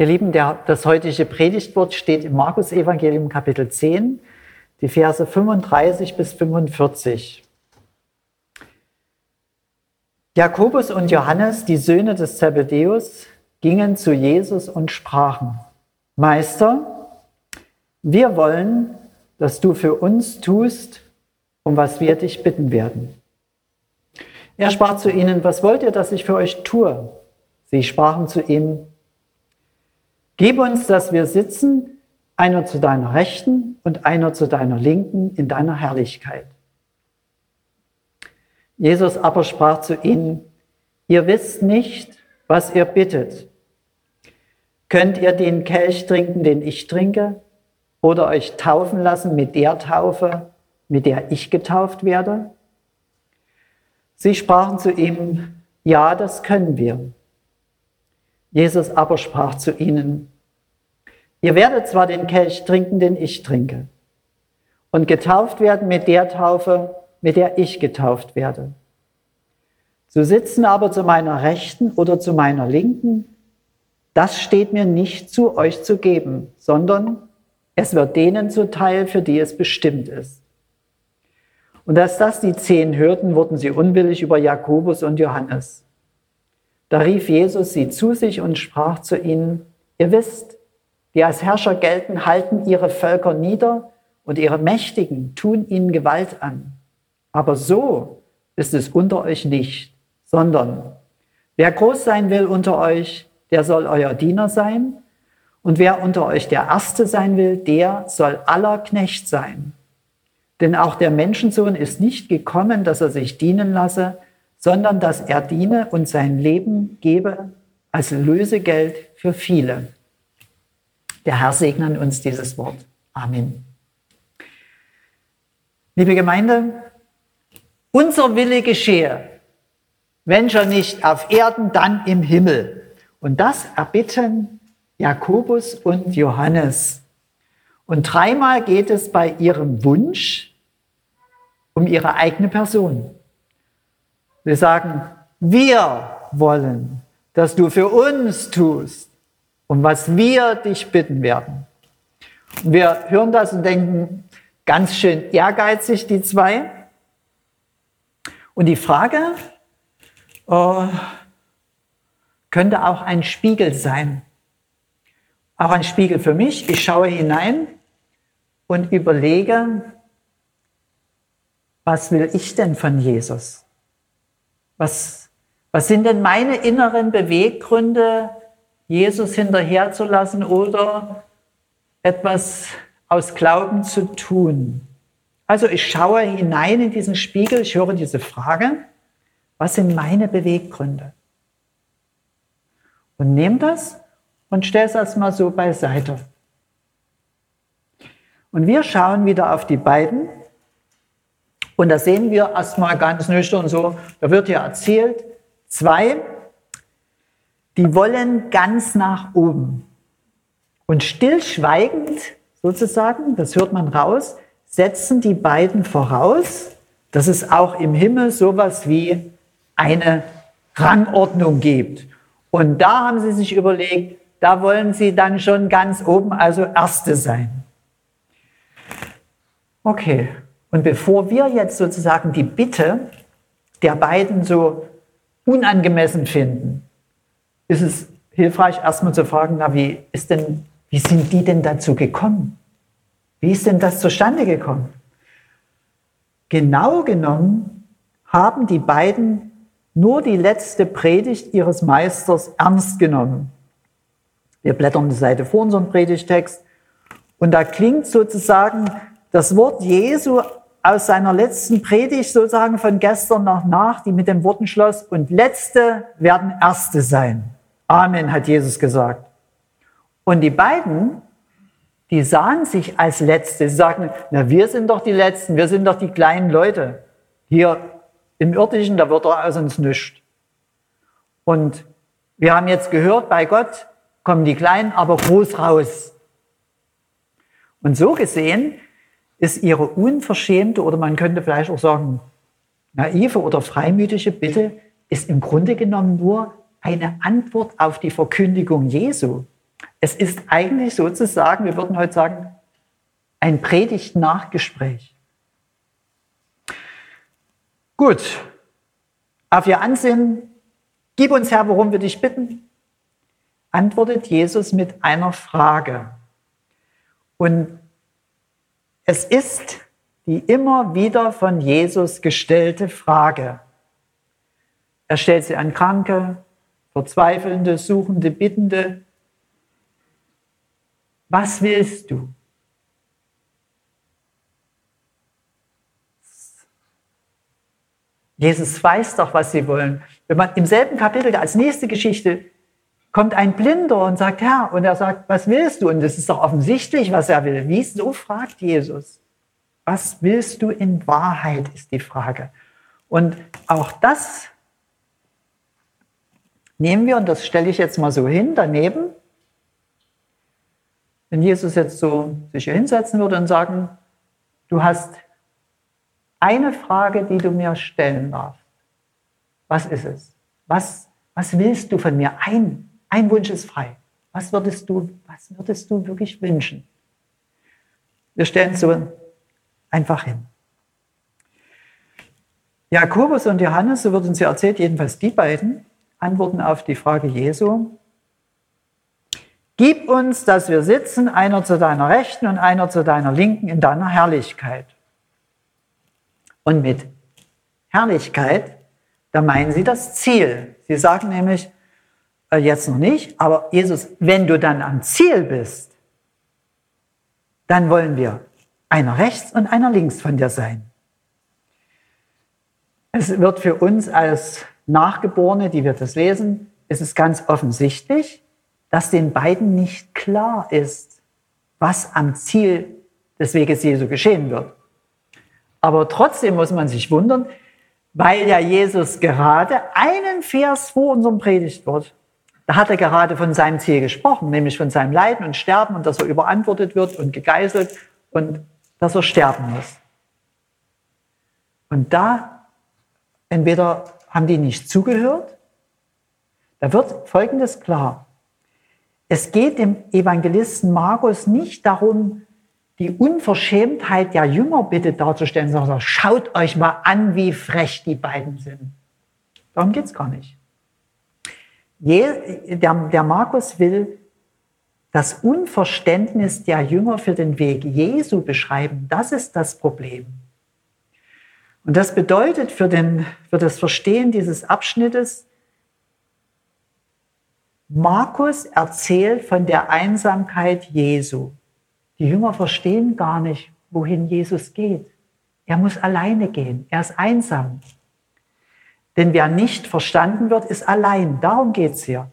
Ihr Lieben, der, das heutige Predigtwort steht im Markus Evangelium Kapitel 10, die Verse 35 bis 45. Jakobus und Johannes, die Söhne des Zebedeus, gingen zu Jesus und sprachen, Meister, wir wollen, dass du für uns tust, um was wir dich bitten werden. Er sprach zu ihnen, was wollt ihr, dass ich für euch tue? Sie sprachen zu ihm, Gib uns, dass wir sitzen, einer zu deiner Rechten und einer zu deiner Linken in deiner Herrlichkeit. Jesus aber sprach zu ihnen, ihr wisst nicht, was ihr bittet. Könnt ihr den Kelch trinken, den ich trinke, oder euch taufen lassen mit der Taufe, mit der ich getauft werde? Sie sprachen zu ihm, ja, das können wir. Jesus aber sprach zu ihnen, Ihr werdet zwar den Kelch trinken, den ich trinke, und getauft werden mit der Taufe, mit der ich getauft werde. Zu sitzen aber zu meiner Rechten oder zu meiner Linken, das steht mir nicht zu, euch zu geben, sondern es wird denen zuteil, für die es bestimmt ist. Und als das die zehn hörten, wurden sie unwillig über Jakobus und Johannes. Da rief Jesus sie zu sich und sprach zu ihnen, ihr wisst, die als Herrscher gelten, halten ihre Völker nieder und ihre Mächtigen tun ihnen Gewalt an. Aber so ist es unter euch nicht, sondern wer groß sein will unter euch, der soll euer Diener sein. Und wer unter euch der Erste sein will, der soll aller Knecht sein. Denn auch der Menschensohn ist nicht gekommen, dass er sich dienen lasse, sondern dass er diene und sein Leben gebe als Lösegeld für viele. Der Herr segne uns dieses Wort. Amen. Liebe Gemeinde, unser Wille geschehe, wenn schon nicht auf Erden, dann im Himmel. Und das erbitten Jakobus und Johannes. Und dreimal geht es bei ihrem Wunsch um ihre eigene Person. Sie sagen, wir wollen, dass du für uns tust um was wir dich bitten werden. Und wir hören das und denken, ganz schön ehrgeizig, die zwei. Und die Frage äh, könnte auch ein Spiegel sein. Auch ein Spiegel für mich. Ich schaue hinein und überlege, was will ich denn von Jesus? Was, was sind denn meine inneren Beweggründe, Jesus hinterherzulassen oder etwas aus Glauben zu tun. Also ich schaue hinein in diesen Spiegel, ich höre diese Frage, was sind meine Beweggründe? Und nehme das und stelle es erstmal so beiseite. Und wir schauen wieder auf die beiden und da sehen wir erstmal ganz nüchtern so, da wird ja erzählt, zwei die wollen ganz nach oben. Und stillschweigend sozusagen, das hört man raus, setzen die beiden voraus, dass es auch im Himmel sowas wie eine Rangordnung gibt. Und da haben sie sich überlegt, da wollen sie dann schon ganz oben, also Erste sein. Okay, und bevor wir jetzt sozusagen die Bitte der beiden so unangemessen finden, ist es hilfreich, erstmal zu fragen, na, wie ist denn, wie sind die denn dazu gekommen? Wie ist denn das zustande gekommen? Genau genommen haben die beiden nur die letzte Predigt ihres Meisters ernst genommen. Wir blättern die Seite vor unserem Predigtext und da klingt sozusagen das Wort Jesu aus seiner letzten Predigt sozusagen von gestern noch nach, die mit den Worten schloss, und letzte werden erste sein. Amen, hat Jesus gesagt. Und die beiden, die sahen sich als Letzte. Sie sagten, na, wir sind doch die Letzten, wir sind doch die kleinen Leute. Hier im Irdischen, da wird er aus uns nichts. Und wir haben jetzt gehört, bei Gott kommen die Kleinen aber groß raus. Und so gesehen ist ihre unverschämte oder man könnte vielleicht auch sagen naive oder freimütige Bitte ist im Grunde genommen nur eine Antwort auf die Verkündigung Jesu. es ist eigentlich sozusagen, wir würden heute sagen, ein Predigt-Nachgespräch. Gut, auf ihr Ansinnen, gib uns Herr, worum wir dich bitten, antwortet Jesus mit einer Frage. Und es ist die immer wieder von Jesus gestellte Frage. Er stellt sie an Kranke, Verzweifelnde, Suchende, Bittende. Was willst du? Jesus weiß doch, was sie wollen. Wenn man im selben Kapitel als nächste Geschichte kommt ein Blinder und sagt, Herr, und er sagt, was willst du? Und es ist doch offensichtlich, was er will. Wieso fragt Jesus? Was willst du in Wahrheit, ist die Frage. Und auch das nehmen wir, und das stelle ich jetzt mal so hin, daneben. Wenn Jesus jetzt so sich hier hinsetzen würde und sagen, du hast eine Frage, die du mir stellen darfst. Was ist es? Was, was willst du von mir? Ein, ein Wunsch ist frei. Was würdest du, was würdest du wirklich wünschen? Wir stellen es so einfach hin. Jakobus und Johannes, so wird uns ja erzählt, jedenfalls die beiden, antworten auf die Frage Jesu. Gib uns, dass wir sitzen, einer zu deiner Rechten und einer zu deiner Linken in deiner Herrlichkeit. Und mit Herrlichkeit, da meinen sie das Ziel. Sie sagen nämlich, äh, jetzt noch nicht, aber Jesus, wenn du dann am Ziel bist, dann wollen wir einer rechts und einer links von dir sein. Es wird für uns als Nachgeborene, die wir das lesen, ist es ganz offensichtlich, dass den beiden nicht klar ist, was am Ziel des Weges Jesu geschehen wird. Aber trotzdem muss man sich wundern, weil ja Jesus gerade einen Vers vor unserem Predigtwort, da hat er gerade von seinem Ziel gesprochen, nämlich von seinem Leiden und Sterben und dass er überantwortet wird und gegeißelt und dass er sterben muss. Und da entweder haben die nicht zugehört, da wird Folgendes klar. Es geht dem Evangelisten Markus nicht darum, die Unverschämtheit der Jünger bitte darzustellen, sondern schaut euch mal an, wie frech die beiden sind. Darum geht es gar nicht. Der, der Markus will das Unverständnis der Jünger für den Weg Jesu beschreiben. Das ist das Problem. Und das bedeutet für, den, für das Verstehen dieses Abschnittes, Markus erzählt von der Einsamkeit Jesu. Die Jünger verstehen gar nicht, wohin Jesus geht. Er muss alleine gehen. Er ist einsam. Denn wer nicht verstanden wird, ist allein. Darum geht es hier.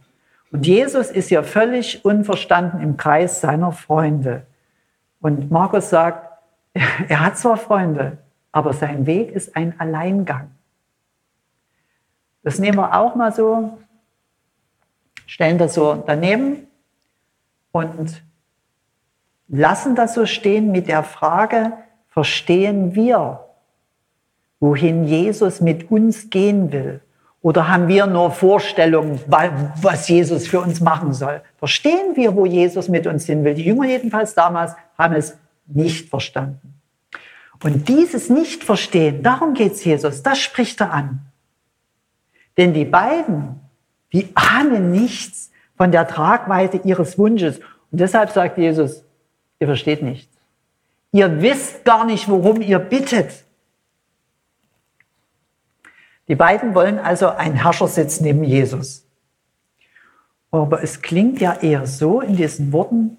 Und Jesus ist hier völlig unverstanden im Kreis seiner Freunde. Und Markus sagt, er hat zwar Freunde, aber sein Weg ist ein Alleingang. Das nehmen wir auch mal so, stellen das so daneben und lassen das so stehen mit der Frage, verstehen wir, wohin Jesus mit uns gehen will? Oder haben wir nur Vorstellungen, was Jesus für uns machen soll? Verstehen wir, wo Jesus mit uns hin will? Die Jünger jedenfalls damals haben es nicht verstanden. Und dieses Nicht-Verstehen, darum geht es Jesus, das spricht er an. Denn die beiden, die ahnen nichts von der Tragweite ihres Wunsches. Und deshalb sagt Jesus, Ihr versteht nichts. Ihr wisst gar nicht, worum ihr bittet. Die beiden wollen also einen Herrschersitz neben Jesus. Aber es klingt ja eher so in diesen Worten,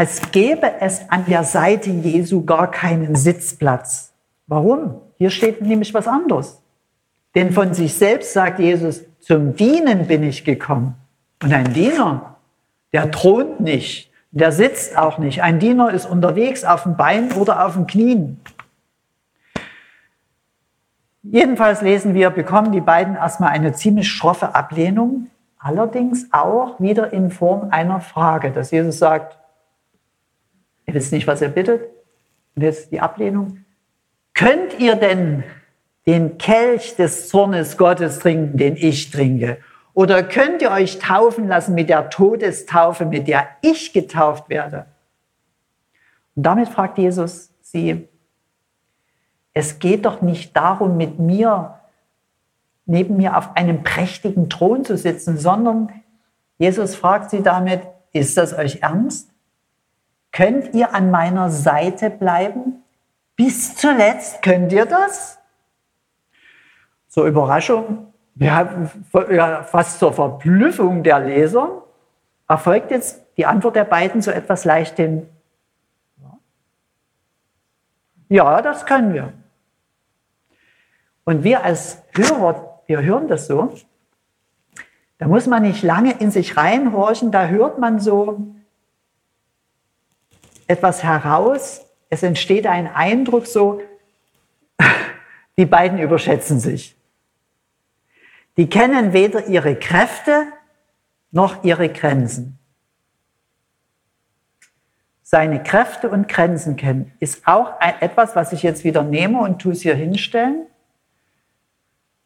als gäbe es an der Seite Jesu gar keinen Sitzplatz. Warum? Hier steht nämlich was anderes. Denn von sich selbst sagt Jesus, zum Dienen bin ich gekommen. Und ein Diener, der thront nicht, der sitzt auch nicht. Ein Diener ist unterwegs auf dem Bein oder auf den Knien. Jedenfalls lesen wir, bekommen die beiden erstmal eine ziemlich schroffe Ablehnung, allerdings auch wieder in Form einer Frage, dass Jesus sagt, ihr wisst nicht, was ihr bittet. Und jetzt die Ablehnung. Könnt ihr denn den Kelch des Zornes Gottes trinken, den ich trinke? Oder könnt ihr euch taufen lassen mit der Todestaufe, mit der ich getauft werde? Und damit fragt Jesus sie, es geht doch nicht darum, mit mir, neben mir auf einem prächtigen Thron zu sitzen, sondern Jesus fragt sie damit, ist das euch ernst? Könnt ihr an meiner Seite bleiben? Bis zuletzt könnt ihr das? Zur Überraschung, ja, fast zur Verblüffung der Leser, erfolgt jetzt die Antwort der beiden so etwas leicht hin. Ja, das können wir. Und wir als Hörer, wir hören das so, da muss man nicht lange in sich reinhorchen, da hört man so etwas heraus, es entsteht ein Eindruck so, die beiden überschätzen sich. Die kennen weder ihre Kräfte noch ihre Grenzen. Seine Kräfte und Grenzen kennen ist auch etwas, was ich jetzt wieder nehme und tue es hier hinstellen.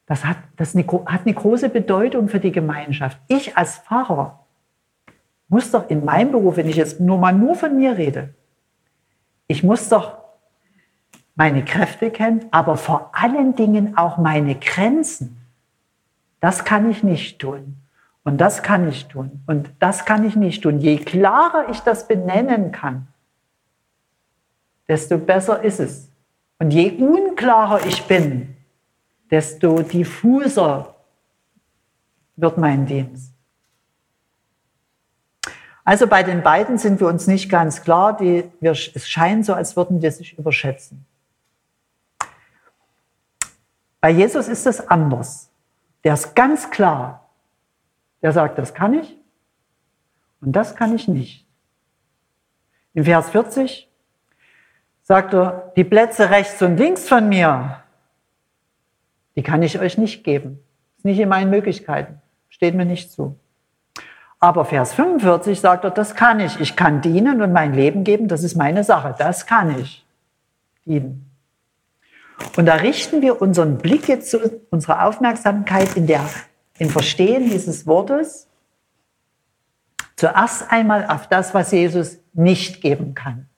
Das hat, das hat eine große Bedeutung für die Gemeinschaft. Ich als Pfarrer muss doch in meinem Beruf, wenn ich jetzt nur mal nur von mir rede, ich muss doch meine Kräfte kennen, aber vor allen Dingen auch meine Grenzen. Das kann ich nicht tun. Und das kann ich tun. Und das kann ich nicht tun. Je klarer ich das benennen kann, desto besser ist es. Und je unklarer ich bin, desto diffuser wird mein Dienst. Also bei den beiden sind wir uns nicht ganz klar. Die, wir, es scheint so, als würden wir sich überschätzen. Bei Jesus ist es anders. Der ist ganz klar. Der sagt, das kann ich und das kann ich nicht. In Vers 40 sagt er, die Plätze rechts und links von mir, die kann ich euch nicht geben. Ist nicht in meinen Möglichkeiten. Steht mir nicht zu. Aber Vers 45 sagt er, das kann ich. Ich kann dienen und mein Leben geben, das ist meine Sache. Das kann ich. Dienen. Und da richten wir unseren Blick jetzt zu unserer Aufmerksamkeit in der, im Verstehen dieses Wortes zuerst einmal auf das, was Jesus nicht geben kann.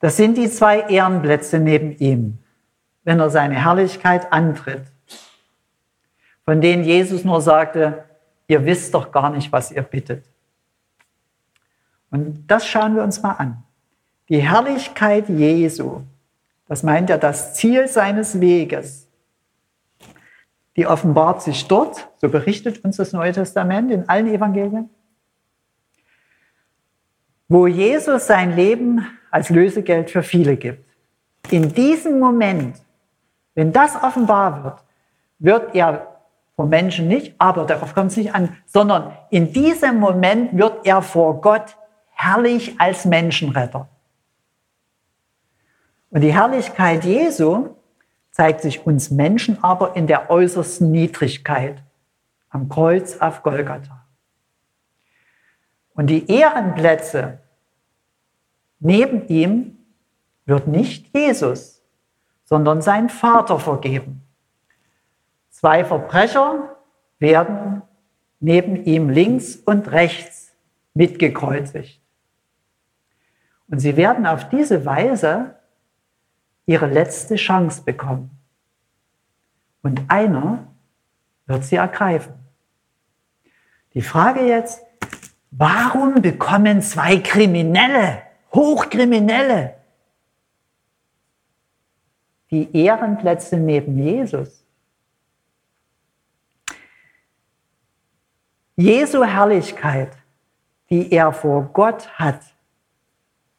Das sind die zwei Ehrenplätze neben ihm, wenn er seine Herrlichkeit antritt, von denen Jesus nur sagte, ihr wisst doch gar nicht, was ihr bittet. Und das schauen wir uns mal an. Die Herrlichkeit Jesu, das meint ja das Ziel seines Weges, die offenbart sich dort, so berichtet uns das Neue Testament in allen Evangelien, wo Jesus sein Leben als Lösegeld für viele gibt. In diesem Moment, wenn das offenbar wird, wird er vor Menschen nicht, aber darauf kommt es nicht an, sondern in diesem Moment wird er vor Gott herrlich als Menschenretter. Und die Herrlichkeit Jesu zeigt sich uns Menschen aber in der äußersten Niedrigkeit am Kreuz auf Golgatha. Und die Ehrenplätze neben ihm wird nicht Jesus, sondern sein Vater vergeben. Zwei Verbrecher werden neben ihm links und rechts mitgekreuzigt. Und sie werden auf diese Weise ihre letzte Chance bekommen. Und einer wird sie ergreifen. Die Frage jetzt, warum bekommen zwei Kriminelle, Hochkriminelle, die Ehrenplätze neben Jesus? Jesu Herrlichkeit, die er vor Gott hat,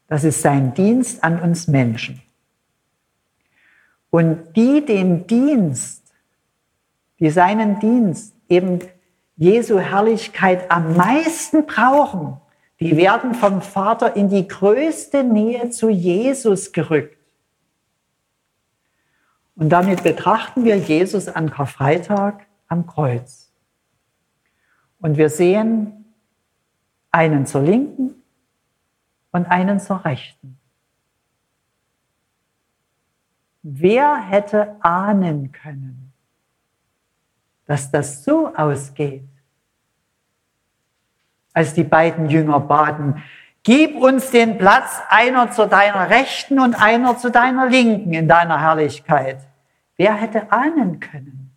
das ist sein Dienst an uns Menschen. Und die den Dienst, die seinen Dienst eben Jesu Herrlichkeit am meisten brauchen, die werden vom Vater in die größte Nähe zu Jesus gerückt. Und damit betrachten wir Jesus an Karfreitag am Kreuz. Und wir sehen einen zur Linken und einen zur Rechten. Wer hätte ahnen können, dass das so ausgeht. Als die beiden Jünger baten, gib uns den Platz, einer zu deiner Rechten und einer zu deiner Linken in deiner Herrlichkeit. Wer hätte ahnen können,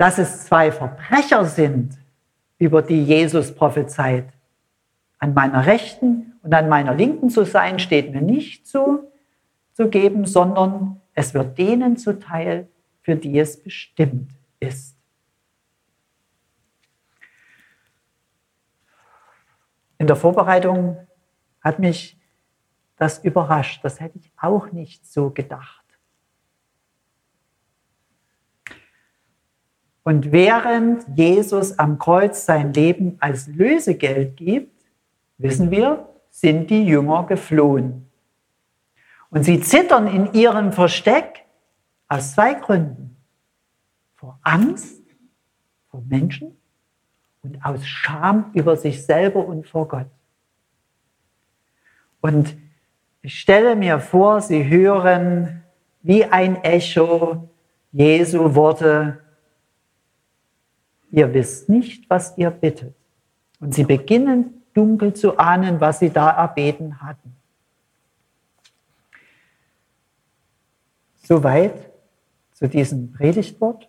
dass es zwei Verbrecher sind, über die Jesus prophezeit? An meiner Rechten und an meiner Linken zu sein, steht mir nicht zu, zu geben, sondern es wird denen zuteil, für die es bestimmt ist. In der Vorbereitung hat mich das überrascht. Das hätte ich auch nicht so gedacht. Und während Jesus am Kreuz sein Leben als Lösegeld gibt, wissen wir, sind die Jünger geflohen. Und sie zittern in ihrem Versteck aus zwei Gründen. Vor Angst vor Menschen und aus Scham über sich selber und vor Gott. Und ich stelle mir vor, sie hören wie ein Echo Jesu Worte, ihr wisst nicht, was ihr bittet. Und sie beginnen dunkel zu ahnen, was sie da erbeten hatten. Soweit zu diesem Predigtwort.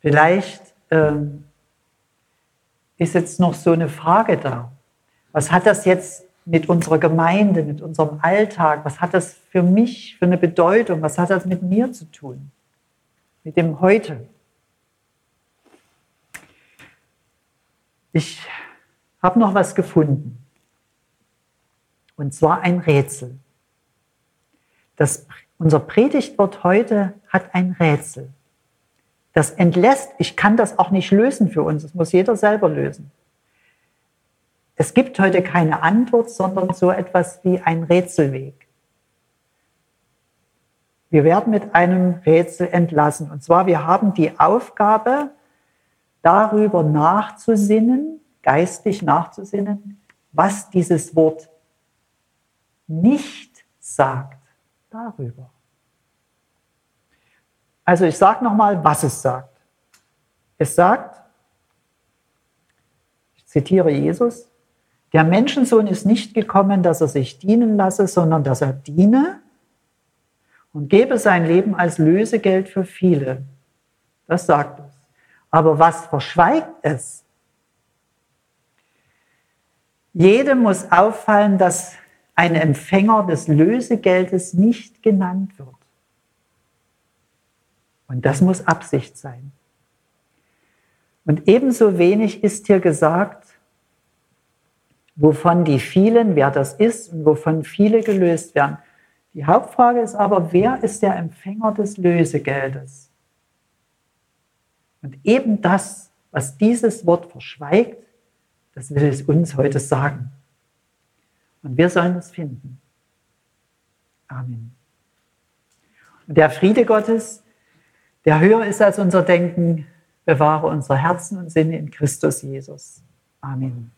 Vielleicht ähm, ist jetzt noch so eine Frage da. Was hat das jetzt mit unserer Gemeinde, mit unserem Alltag, was hat das für mich für eine Bedeutung, was hat das mit mir zu tun, mit dem Heute? Ich habe noch was gefunden. Und zwar ein Rätsel. Das, unser Predigtwort heute hat ein Rätsel. Das entlässt, ich kann das auch nicht lösen für uns, das muss jeder selber lösen. Es gibt heute keine Antwort, sondern so etwas wie ein Rätselweg. Wir werden mit einem Rätsel entlassen. Und zwar, wir haben die Aufgabe, darüber nachzusinnen, geistig nachzusinnen, was dieses Wort nicht sagt darüber. Also ich sage nochmal, was es sagt. Es sagt, ich zitiere Jesus, der Menschensohn ist nicht gekommen, dass er sich dienen lasse, sondern dass er diene und gebe sein Leben als Lösegeld für viele. Das sagt es. Aber was verschweigt es? Jedem muss auffallen, dass ein Empfänger des Lösegeldes nicht genannt wird. Und das muss Absicht sein. Und ebenso wenig ist hier gesagt, wovon die vielen, wer das ist und wovon viele gelöst werden. Die Hauptfrage ist aber, wer ist der Empfänger des Lösegeldes? Und eben das, was dieses Wort verschweigt, das will es uns heute sagen. Und wir sollen es finden. Amen. Und der Friede Gottes, der höher ist als unser Denken, bewahre unsere Herzen und Sinne in Christus Jesus. Amen.